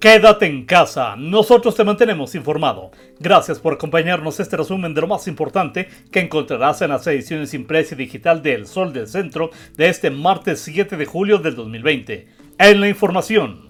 Quédate en casa, nosotros te mantenemos informado. Gracias por acompañarnos este resumen de lo más importante que encontrarás en las ediciones impresa y digital de El Sol del Centro de este martes 7 de julio del 2020. En la información.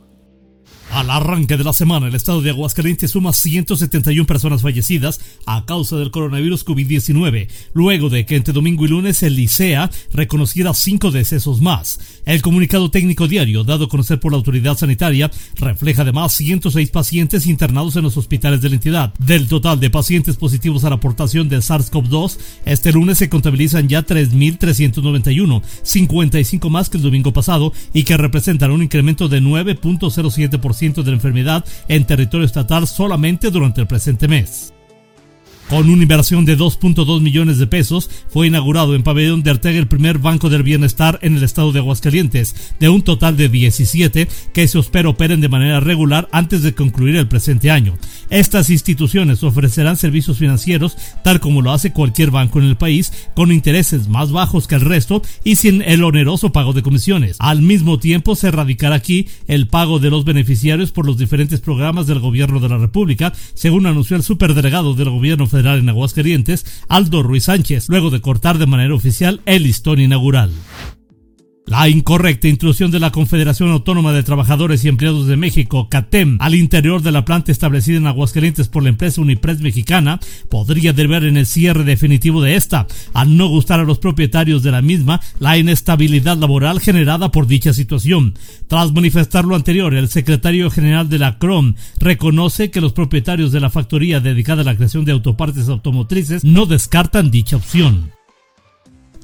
Al arranque de la semana, el estado de Aguascalientes suma 171 personas fallecidas a causa del coronavirus COVID-19, luego de que entre domingo y lunes el Licea reconociera cinco decesos más. El comunicado técnico diario, dado a conocer por la autoridad sanitaria, refleja además 106 pacientes internados en los hospitales de la entidad. Del total de pacientes positivos a la aportación de SARS-CoV-2, este lunes se contabilizan ya 3.391, 55 más que el domingo pasado y que representan un incremento de 9.07% de la enfermedad en territorio estatal solamente durante el presente mes. Con una inversión de 2.2 millones de pesos, fue inaugurado en Pabellón de Arteaga el primer Banco del Bienestar en el estado de Aguascalientes, de un total de 17 que se espera operen de manera regular antes de concluir el presente año. Estas instituciones ofrecerán servicios financieros tal como lo hace cualquier banco en el país, con intereses más bajos que el resto y sin el oneroso pago de comisiones. Al mismo tiempo se erradicará aquí el pago de los beneficiarios por los diferentes programas del gobierno de la República, según anunció el superdelegado del gobierno federal en Aguascalientes, Aldo Ruiz Sánchez, luego de cortar de manera oficial el listón inaugural. La incorrecta intrusión de la Confederación Autónoma de Trabajadores y Empleados de México, CATEM, al interior de la planta establecida en Aguascalientes por la empresa Unipress mexicana, podría deber en el cierre definitivo de esta, al no gustar a los propietarios de la misma la inestabilidad laboral generada por dicha situación. Tras manifestar lo anterior, el secretario general de la CROM reconoce que los propietarios de la factoría dedicada a la creación de autopartes automotrices no descartan dicha opción.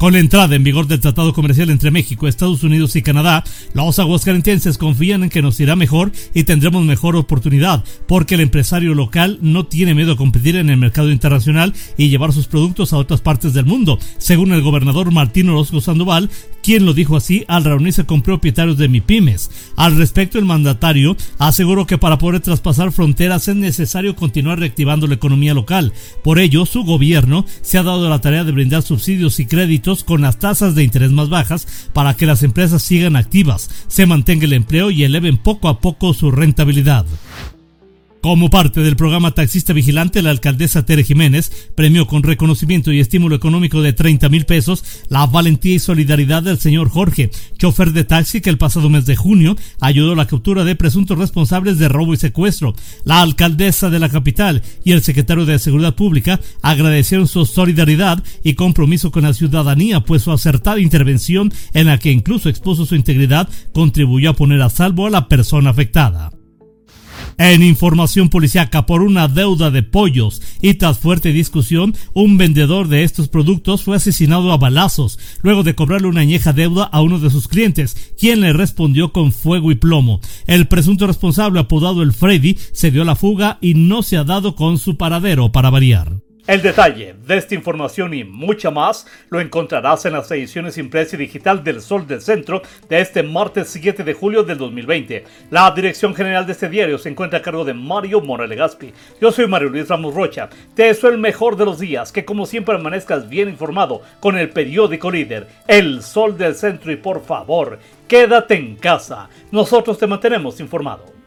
Con la entrada en vigor del Tratado Comercial entre México, Estados Unidos y Canadá, los aguascalentenses confían en que nos irá mejor y tendremos mejor oportunidad, porque el empresario local no tiene miedo a competir en el mercado internacional y llevar sus productos a otras partes del mundo, según el gobernador Martín Orozco Sandoval, quien lo dijo así al reunirse con propietarios de MIPIMES. Al respecto, el mandatario aseguró que para poder traspasar fronteras es necesario continuar reactivando la economía local. Por ello, su gobierno se ha dado la tarea de brindar subsidios y créditos con las tasas de interés más bajas para que las empresas sigan activas, se mantenga el empleo y eleven poco a poco su rentabilidad. Como parte del programa Taxista Vigilante, la alcaldesa Tere Jiménez premió con reconocimiento y estímulo económico de 30 mil pesos la valentía y solidaridad del señor Jorge, chofer de taxi que el pasado mes de junio ayudó a la captura de presuntos responsables de robo y secuestro. La alcaldesa de la capital y el secretario de Seguridad Pública agradecieron su solidaridad y compromiso con la ciudadanía, pues su acertada intervención en la que incluso expuso su integridad contribuyó a poner a salvo a la persona afectada. En información policiaca por una deuda de pollos y tras fuerte discusión, un vendedor de estos productos fue asesinado a balazos luego de cobrarle una añeja deuda a uno de sus clientes, quien le respondió con fuego y plomo. El presunto responsable apodado el Freddy se dio la fuga y no se ha dado con su paradero para variar. El detalle de esta información y mucha más lo encontrarás en las ediciones impresa y digital del Sol del Centro de este martes 7 de julio del 2020. La dirección general de este diario se encuentra a cargo de Mario Morales Gaspi. Yo soy Mario Luis Ramos Rocha. Te deseo el mejor de los días, que como siempre amanezcas bien informado con el periódico líder, El Sol del Centro y por favor, quédate en casa. Nosotros te mantenemos informado.